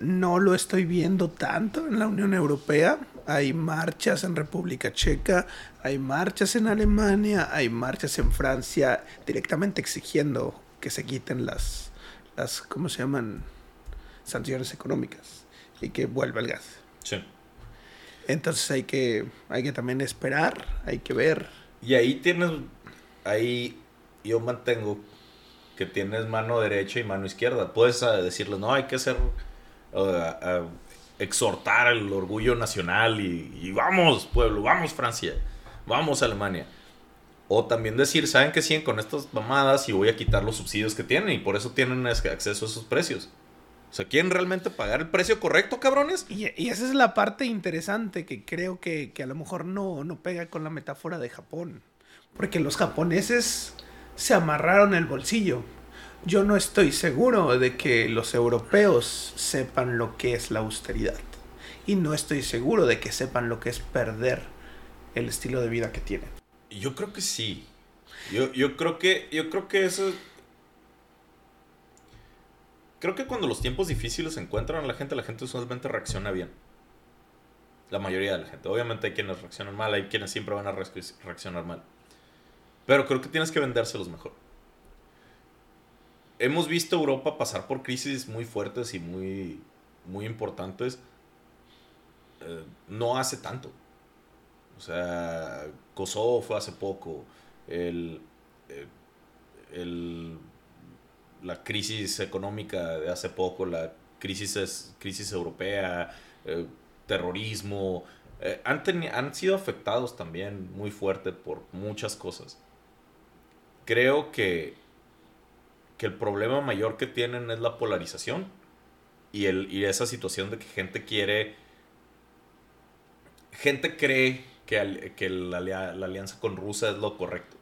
No lo estoy viendo tanto en la Unión Europea. Hay marchas en República Checa, hay marchas en Alemania, hay marchas en Francia directamente exigiendo que se quiten las, las ¿cómo se llaman? Sanciones económicas y que vuelva el gas. Sí. Entonces hay que, hay que también esperar, hay que ver. Y ahí tienes, ahí yo mantengo que tienes mano derecha y mano izquierda. Puedes ah, decirles, no, hay que hacer, ah, ah, exhortar el orgullo nacional y, vamos, pueblo, vamos Francia, vamos Alemania. O también decir, saben que siguen con estas mamadas y voy a quitar los subsidios que tienen y por eso tienen es- acceso a esos precios. O sea, ¿quieren realmente pagar el precio correcto, cabrones? Y, y esa es la parte interesante que creo que, que a lo mejor no, no pega con la metáfora de Japón. Porque los japoneses se amarraron el bolsillo. Yo no estoy seguro de que los europeos sepan lo que es la austeridad. Y no estoy seguro de que sepan lo que es perder el estilo de vida que tienen. Yo creo que sí. Yo, yo creo que. Yo creo que eso. Creo que cuando los tiempos difíciles se encuentran a la gente, la gente usualmente reacciona bien. La mayoría de la gente. Obviamente hay quienes reaccionan mal, hay quienes siempre van a re- reaccionar mal. Pero creo que tienes que vendérselos mejor. Hemos visto Europa pasar por crisis muy fuertes y muy, muy importantes. eh, no hace tanto. O sea, Kosovo fue hace poco. El, eh, el- la crisis económica de hace poco, la crisis, es- crisis europea, eh, terrorismo, han, teni- han sido afectados también muy fuerte por muchas cosas. Creo que, que el problema mayor que tienen es la polarización y, el, y esa situación de que gente quiere gente cree que, que la, alia- la alianza con Rusia es lo correcto.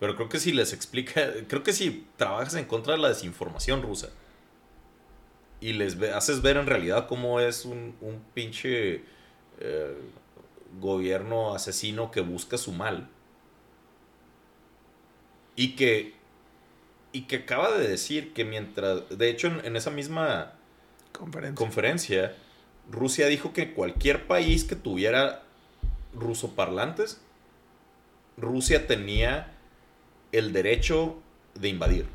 Pero creo que si les explica, creo que si trabajas en contra de la desinformación rusa y les haces ver en realidad cómo es un, un pinche eh, gobierno asesino que busca su mal, Y que, y que acaba de decir que mientras, de hecho en, en esa misma Conferencia. conferencia, Rusia dijo que cualquier país que tuviera rusoparlantes, Rusia tenía el derecho de invadir,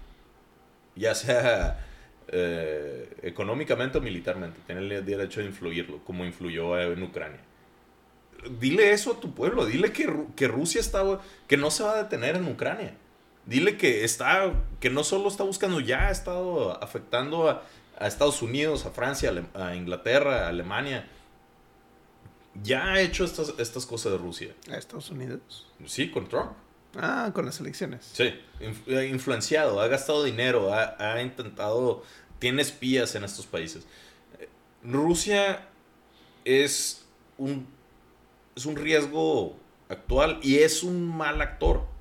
ya sea eh, económicamente o militarmente, tiene el derecho de influirlo, como influyó en Ucrania. Dile eso a tu pueblo, dile que, que Rusia está, que no se va a detener en Ucrania. Dile que está, que no solo está buscando, ya ha estado afectando a, a Estados Unidos, a Francia, a, Inglaterra, a Alemania. Ya ha hecho estas, estas cosas de Rusia. A Estados Unidos. Sí, con Trump. Ah, con las elecciones. Sí, ha influenciado, ha gastado dinero, ha, ha intentado, tiene espías en estos países. Rusia es un, es un riesgo actual y es un mal actor.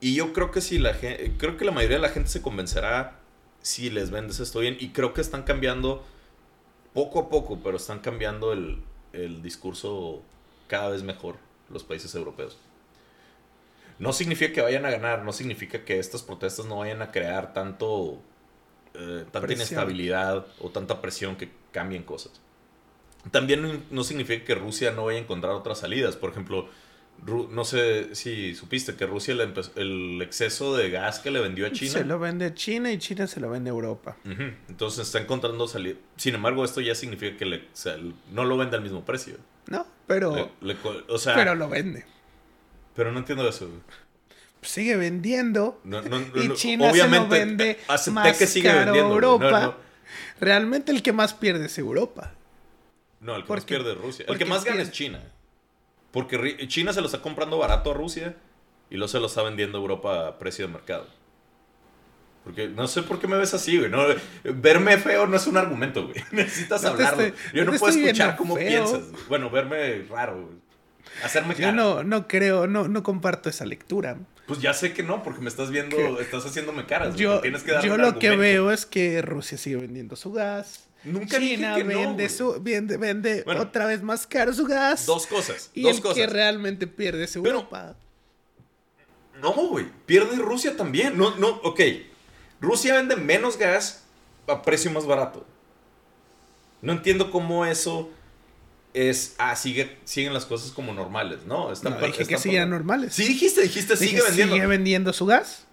Y yo creo que si la gente, creo que la mayoría de la gente se convencerá si les vendes esto bien y creo que están cambiando poco a poco, pero están cambiando el, el discurso cada vez mejor los países europeos. No significa que vayan a ganar, no significa que estas protestas no vayan a crear tanto eh, tanta Presión. inestabilidad o tanta presión que cambien cosas. También no- no significa que Rusia no vaya a encontrar otras salidas. Por ejemplo, Ru- no sé si supiste que Rusia le el exceso de gas que le vendió a China. Se lo vende China y China se lo vende a Europa. Entonces está encontrando salir. Sin embargo, esto ya significa que le- o sea, no lo vende al mismo precio. No, pero, Le- le co- o sea, pero pero, lo vende. no entiendo eso. Sigue vendiendo. No, no, no, y China se lo vende acepté más que sigue caro a vendiendo. Europa. Realmente el que más pierde es Europa. No, el que ¿Por más pierde es Rusia. El que más gana es China. Porque China se lo está comprando barato a Rusia y luego se lo está vendiendo a Europa a precio de mercado. Porque no sé por qué me ves así, güey. No, verme feo no es un argumento, güey. Necesitas No hablarlo. estoy- Yo no puedo escuchar cómo feo. piensas. güey. Bueno, verme raro, güey. Hacerme Yo cara. no, no creo, no, no comparto esa lectura. Pues ya sé que no, porque me estás viendo, ¿Qué? estás haciéndome caras. Yo, Tienes que darme yo lo que veo es que Rusia sigue vendiendo su gas. Nunca dije China que vende, su, vende, vende Bueno. otra vez más caro su gas. Dos cosas. y dos el cosas. que realmente pierde es Pero- Europa. No, güey. Pierde Rusia también. No, no, ok. Rusia vende menos gas a precio más barato. No entiendo cómo eso es. Ah, sigue, siguen las cosas como normales, ¿no? Está No, dije que siguen normales. Sí, dijiste, dijiste, Dije, sigue vendiendo. ¿Sigue vendiendo su gas?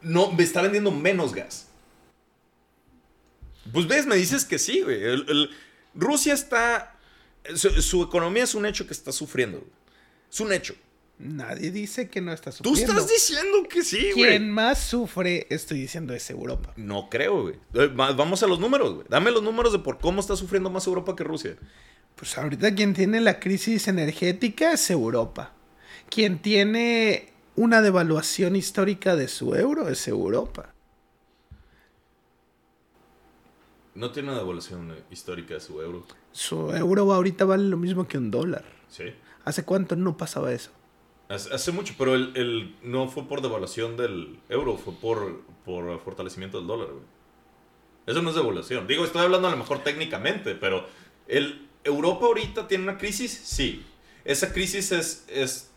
No, me está vendiendo menos gas. Pues ves, me dices que sí, güey. El- el- Rusia está. Su, su economía es un hecho que está sufriendo. güey. Es un hecho. Nadie dice que no está Tú sufriendo. estás diciendo que sí, güey. Quien más sufre, estoy diciendo, es Europa. No creo, güey. Eh, va- Vamos a los números, güey. Dame los números de por cómo está sufriendo más Europa que Rusia. Pues ahorita quien tiene la crisis energética es Europa. Quien tiene una devaluación histórica de su euro es Europa. No tiene una devaluación histórica de su euro. Su euro ahorita vale lo mismo que un dólar. Sí. ¿Hace cuánto no pasaba eso? Hace, hace mucho, pero el, el- no fue por devaluación del euro, fue por, por fortalecimiento del dólar, güey. Eso no es devaluación. Digo, estoy hablando a lo mejor técnicamente, pero el, ¿Europa ahorita tiene una crisis? Sí. ¿Esa crisis es, es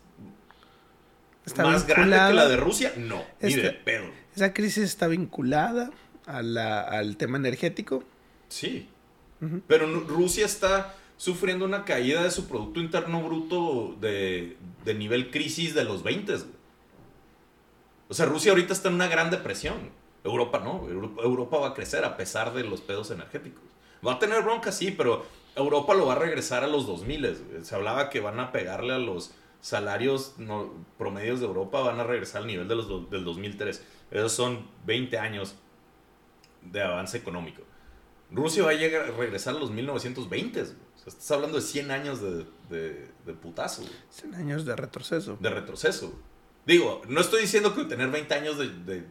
Está más grande que la de Rusia? No, ni Este- de pedo. Esa crisis está vinculada a la- al tema energético. Sí. Pero Rusia está sufriendo una caída de su Producto Interno Bruto de, de nivel crisis de los 20. güey. O sea, Rusia ahorita está en una gran depresión. Europa no. Europa, Europa va a crecer a pesar de los pedos energéticos. Va a tener bronca, sí, pero Europa lo va a regresar a los 2000. güey. Se hablaba que van a pegarle a los salarios no- promedios de Europa, van a regresar al nivel de los del 2003. Esos son 20 años de avance económico. Rusia va a llegar a regresar a los 1920. güey. O sea, estás hablando de 100 años de, de, de putazo, güey, 100 años de retroceso. de retroceso. güey. Digo, no estoy diciendo que tener 20 años de, de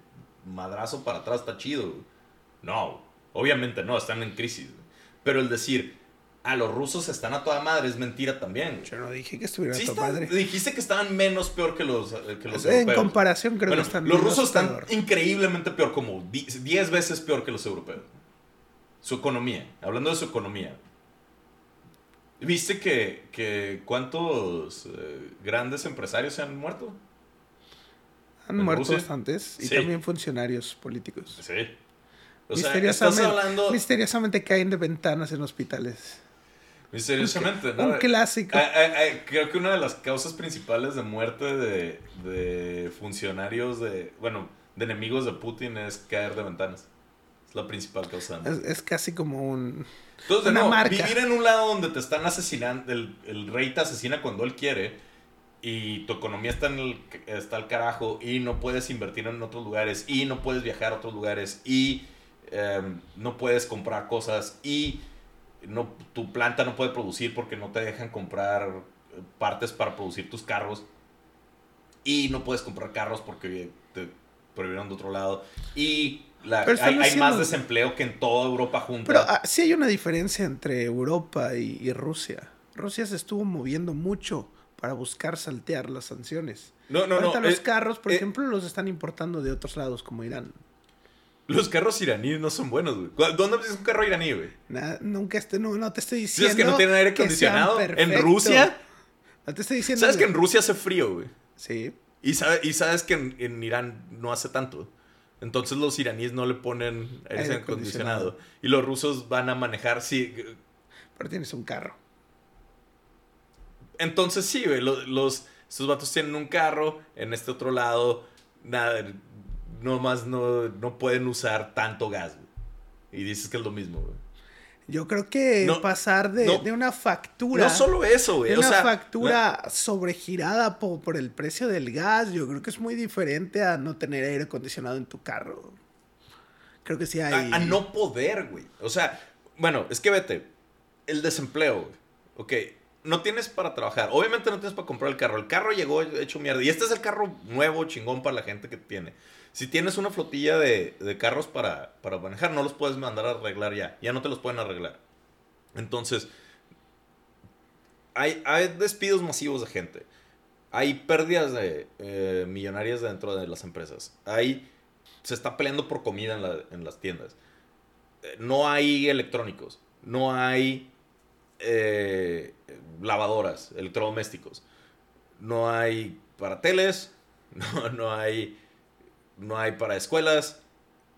madrazo para atrás está chido. güey. No, obviamente no, están en crisis. Pero el decir, a los rusos están a toda madre es mentira también. Yo no dije que estuviera Sí a están- madre. dijiste que estaban menos peor que los, eh, que los en europeos. comparación creo Bueno, que están los rusos están peor. increíblemente peor, como 10 veces peor que los europeos. Su economía, hablando de su economía. ¿Viste que, que cuántos eh, grandes empresarios se han muerto? Han en muerto Rusia. bastantes y Sí. también funcionarios políticos. Sí. O sea, misteriosamente, hablando... misteriosamente caen de ventanas en hospitales. Misteriosamente, ¿no? Un clásico. Ah, ah, creo que una de las causas principales de muerte de, de funcionarios de, bueno, de enemigos de Putin es caer de ventanas. Es la principal causa. de muerte. Es, es casi como un... Entonces, de una nuevo, marca. vivir en un lado donde te están asesinando, el, el rey te asesina cuando él quiere y tu economía está, en el, está al carajo y no puedes invertir en otros lugares y no puedes viajar a otros lugares y em, no puedes comprar cosas y no, tu planta no puede producir porque no te dejan comprar partes para producir tus carros y no puedes comprar carros porque te prohibieron de otro lado y la- Pero están hay, más desempleo que en toda Europa junta. Pero ah, sí hay una diferencia entre Europa y, y Rusia. Rusia se estuvo moviendo mucho para buscar saltear las sanciones. no, no, Ahorita no. los eh, carros, por eh, ejemplo, los están importando de otros lados, como Irán. Los carros iraníes no son buenos, güey. ¿Cu- ¿Dónde ves un carro iraní, güey? Nunca este, no, no te estoy diciendo. es que no tienen aire acondicionado. En. Rusia, No te estoy diciendo. sabes que en Rusia hace frío, güey. Sí. Y, sabe- y sabes que en, en Irán no hace tanto. Entonces los iraníes no le ponen aire, Aire acondicionado. acondicionado. Y los rusos van a manejar, sí. Pero tienes un carro. Entonces sí, güey. Los, los, estos vatos tienen un carro. En este otro lado, nada. No más no, no pueden usar tanto gas, güey. Y dices que es lo mismo, güey. Yo creo que No, pasar de, no. de una factura. No solo eso, güey. de O una sea, factura sobregirada po- por, el precio del gas, yo creo que es muy diferente a no tener aire acondicionado en tu carro. Creo que sí hay. A, a no poder, güey. O sea, bueno, es que vete. El desempleo, güey. Ok, no tienes para trabajar. Obviamente no tienes para comprar el carro. El carro llegó hecho mierda. Y este es el carro nuevo, chingón para la gente que tiene. Si tienes una flotilla de, de carros para, para manejar, no los puedes mandar a arreglar ya. Ya no te los pueden arreglar. Entonces, hay, hay despidos masivos de gente. Hay pérdidas de, eh, millonarias dentro de las empresas. Hay, se está peleando por comida en, la- en las tiendas. Eh, No hay electrónicos. No hay eh, lavadoras, electrodomésticos. No hay para teles. No, no hay, no hay para escuelas.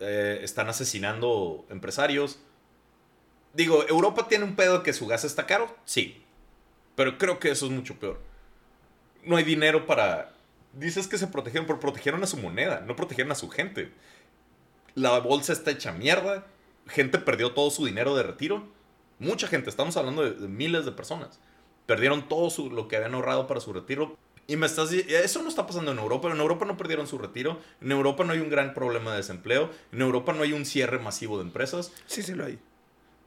eh, están asesinando empresarios. Digo, Europa tiene un pedo que su gas está caro, sí. Pero creo que eso es mucho peor. No hay dinero para... Dices que se protegieron, pero protegieron a su moneda, no protegieron a su gente. La bolsa está hecha mierda. Gente perdió todo su dinero de retiro. Mucha gente, estamos hablando de, de miles de personas. Perdieron todo su- lo que habían ahorrado para su retiro. Y me estás eso no está pasando en Europa. En Europa no perdieron su retiro. En Europa no hay un gran problema de desempleo. En Europa no hay un cierre masivo de empresas. Sí, sí lo hay.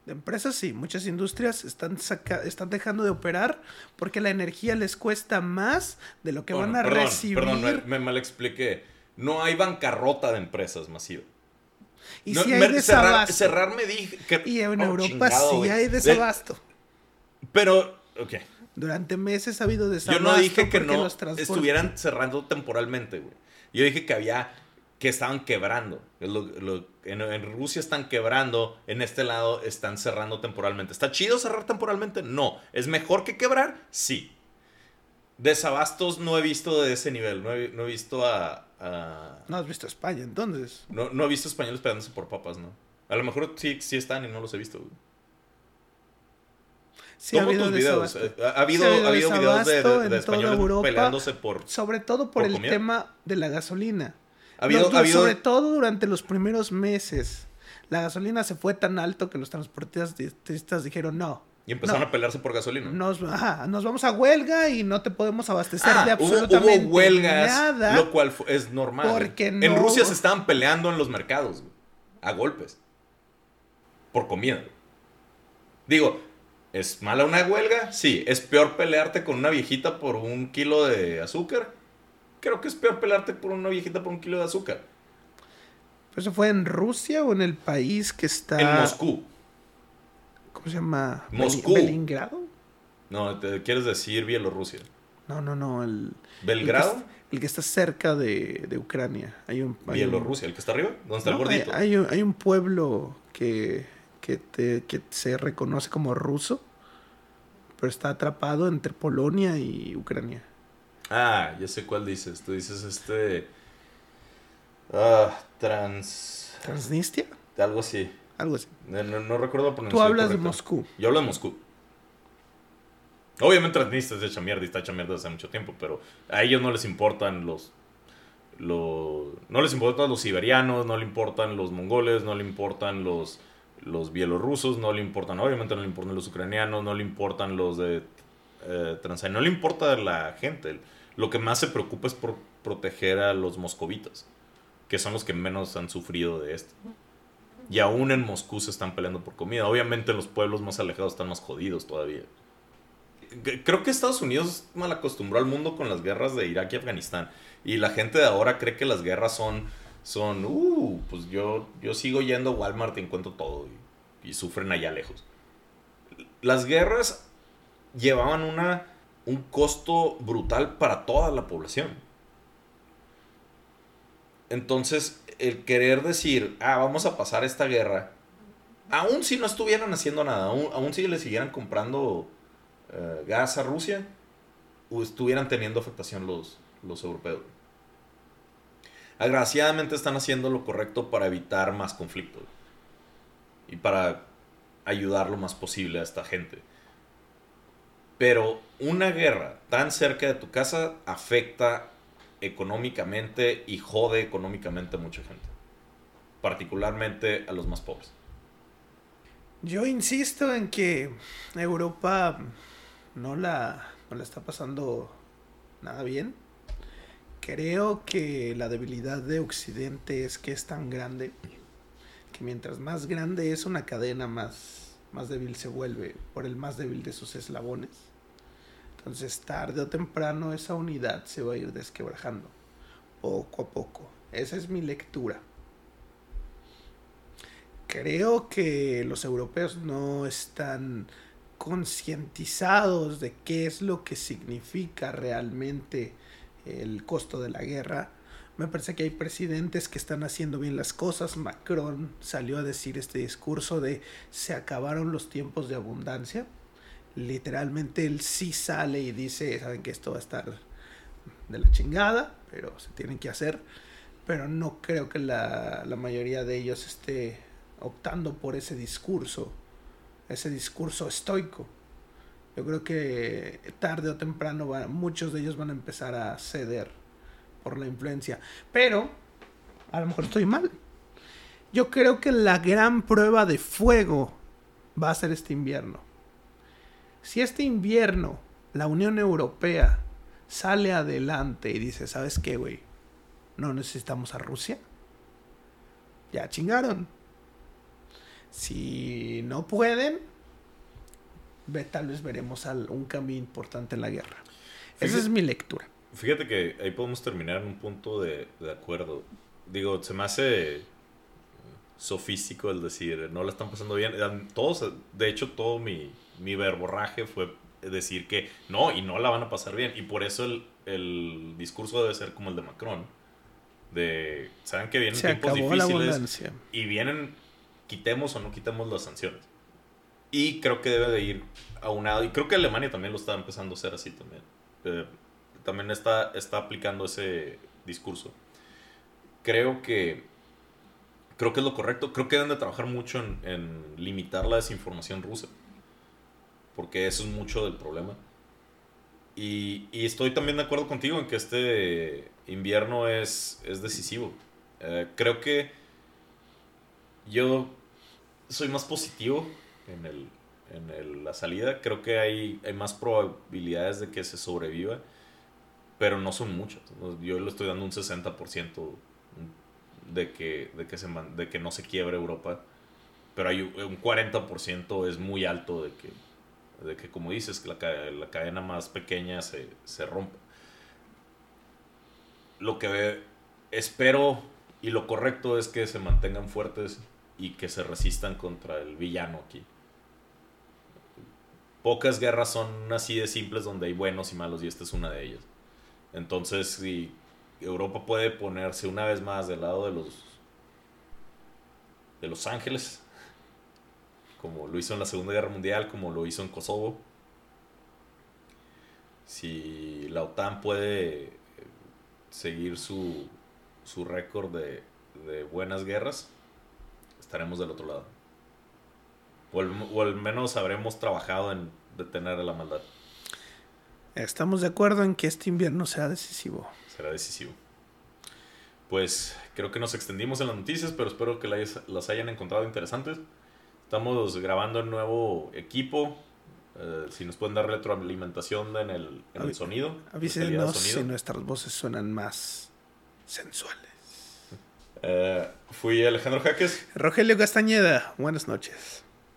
De empresas sí, muchas industrias están, saca- están dejando de operar porque la energía les cuesta más de lo que Bueno, van a perdón, recibir. Perdón, me, me mal expliqué. No hay bancarrota de empresas masiva. Y No, si hay me- cerrar, desabasto. cerrar me dije que... y en Oh, Europa chingado, sí hay De- desabasto. Pero, ok. Durante meses ha habido Yo desabasto. no dije que no estuvieran cerrando temporalmente, güey. Yo dije que había, que estaban quebrando. Es lo- lo- en, en Rusia están quebrando, en este lado están cerrando temporalmente. ¿Está chido cerrar temporalmente? No. ¿Es mejor que quebrar? Sí. Desabastos no he visto de ese nivel. No he, no he visto a... a- No has visto España, entonces. no, no he visto españoles pegándose por papas, ¿no? A lo mejor sí, sí están y no los he visto, güey. Sí ha habido videos. eh, Ha habido, Sí ha habido ha habido videos de, de- españoles Europa. peleándose por... Sobre todo por, ¿Por el comida? tema de la gasolina. Ha habido, ha habido- Sobre todo durante los primeros meses. La gasolina se fue tan alto que los transportistas dijeron no. Y empezaron no, a pelearse por gasolina. Nos, ajá, nos vamos a huelga y no te podemos abastecer Ah, de hubo- absolutamente hubo, huelgas, nada. lo cual es normal. Porque En Rusia se estaban peleando en los mercados, güey, a golpes, por comida. güey. Digo, ¿es mala una huelga? Sí. ¿Es peor pelearte con una viejita por un kilo de azúcar? Creo que es peor pelearte por una viejita por un kilo de azúcar. ¿Eso fue en Rusia o en el país que está... En Moscú. ¿Cómo se llama? Moscú. Beli- ¿Belingrado? No, te quieres decir Bielorrusia. No, no, no. El, ¿Belgrado? El que, está- el que está cerca de, de Ucrania. Hay un, hay un- Bielorrusia, el que está arriba, ¿dónde está No, el gordito? hay un, hay un pueblo que, que, te- que se reconoce como ruso, pero está atrapado entre Polonia y Ucrania. Ah, ya sé cuál dices. Tú dices este. Ah, trans. ¿Transnistria? Algo así. Algo así. No, no- no recuerdo la Tú hablas de. Moscú. Yo hablo de Moscú. Obviamente Transnistria es hecha mierda y está hecha mierda desde hace mucho tiempo, pero a ellos no les importan los, los no les importan los siberianos, no le importan los mongoles, no le importan los los bielorrusos, no le importan, obviamente no le importan los ucranianos, no le importan los de eh, Transnistria, no le importa la gente. Lo que más se preocupa es por proteger a los moscovitas, que son los que menos han sufrido de esto. Y aún en Moscú se están peleando por comida. Obviamente los pueblos más alejados están más jodidos todavía. Creo que Estados Unidos mal acostumbró al mundo con las guerras de Irak y Afganistán. Y la gente de ahora cree que las guerras son, son, uh, pues yo, yo sigo yendo a Walmart y encuentro todo. Y, y sufren allá lejos. Las guerras llevaban una, un costo brutal para toda la población. Entonces, el querer decir, ah, vamos a pasar esta guerra, aún si no estuvieran haciendo nada, aún, si le siguieran comprando eh, gas a Rusia, o estuvieran teniendo afectación los, los europeos. Agraciadamente están haciendo lo correcto para evitar más conflictos y para ayudar lo más posible a esta gente. Pero una guerra tan cerca de tu casa afecta económicamente y jode económicamente a mucha gente. Particularmente a los más pobres. Yo insisto en que Europa no la, no la está pasando nada bien. Creo que la debilidad de Occidente es que es tan grande que mientras más grande es una cadena, más, más débil se vuelve por el más débil de sus eslabones. Entonces, tarde o temprano, esa unidad se va a ir desquebrajando, poco a poco. Esa es mi lectura. Creo que los europeos no están concientizados de qué es lo que significa realmente el costo de la guerra. Me parece que hay presidentes que están haciendo bien las cosas. Macron salió a decir este discurso de se acabaron los tiempos de abundancia. Literalmente él sí sale y dice, saben que esto va a estar de la chingada, pero se tienen que hacer. Pero no creo que la, la mayoría de ellos esté optando por ese discurso, ese discurso estoico. Yo creo que tarde o temprano muchos de ellos van a empezar a ceder por la influencia. Pero, a lo mejor estoy mal. Yo creo que la gran prueba de fuego va a ser este invierno. Si este invierno la Unión Europea sale adelante y dice, ¿sabes qué, güey? No necesitamos a Rusia. Ya chingaron. Si no pueden, ve, tal vez veremos al- un cambio importante en la guerra. Esa es mi lectura. Fíjate que ahí podemos terminar en un punto de, de acuerdo. Digo, se me hace sofístico el decir, no la están pasando bien. Todos, de hecho, todo mi, mi verborraje fue decir que no, y no la van a pasar bien. Y por eso el, el discurso debe ser como el de Macron. De, saben que vienen Se tiempos difíciles y vienen, quitemos o no quitemos las sanciones. Y creo que debe de ir aunado. Y creo que Alemania también lo está empezando a hacer así también. Eh, también está, está aplicando ese discurso. Creo que, creo que es lo correcto. Creo que deben de trabajar mucho en, en limitar la desinformación rusa. Porque eso es mucho del problema. Y, y estoy también de acuerdo contigo en que este invierno es, es decisivo. Eh, creo que yo soy más positivo en, el, en la salida. Creo que hay, hay más probabilidades de que se sobreviva, pero no son muchas. Yo le estoy dando un 60% de que, de, que se de que no se quiebre Europa, pero hay un 40% es muy alto de que, de que como dices, que la, la cadena más pequeña se, se rompe. Lo que espero y lo correcto es que se mantengan fuertes y que se resistan contra el villano aquí. Pocas guerras son así de simples donde hay buenos y malos y esta es una de ellas. Entonces, si Europa puede ponerse una vez más del lado de los de los ángeles, como lo hizo en la Segunda Guerra Mundial, como lo hizo en Kosovo, si la OTAN puede eh, seguir su, su récord de, de buenas guerras, estaremos del otro lado. O al, o al menos habremos trabajado en detener a la maldad. Estamos de acuerdo en que este invierno sea decisivo. Será decisivo. Pues creo que nos extendimos en las noticias, pero espero que las, las hayan encontrado interesantes. Estamos grabando el nuevo equipo. Eh, si nos pueden dar retroalimentación en el, en el sonido. Avísenos si nuestras voces suenan más sensuales. Eh, fui Alejandro Jaques. Rogelio Castañeda, buenas noches.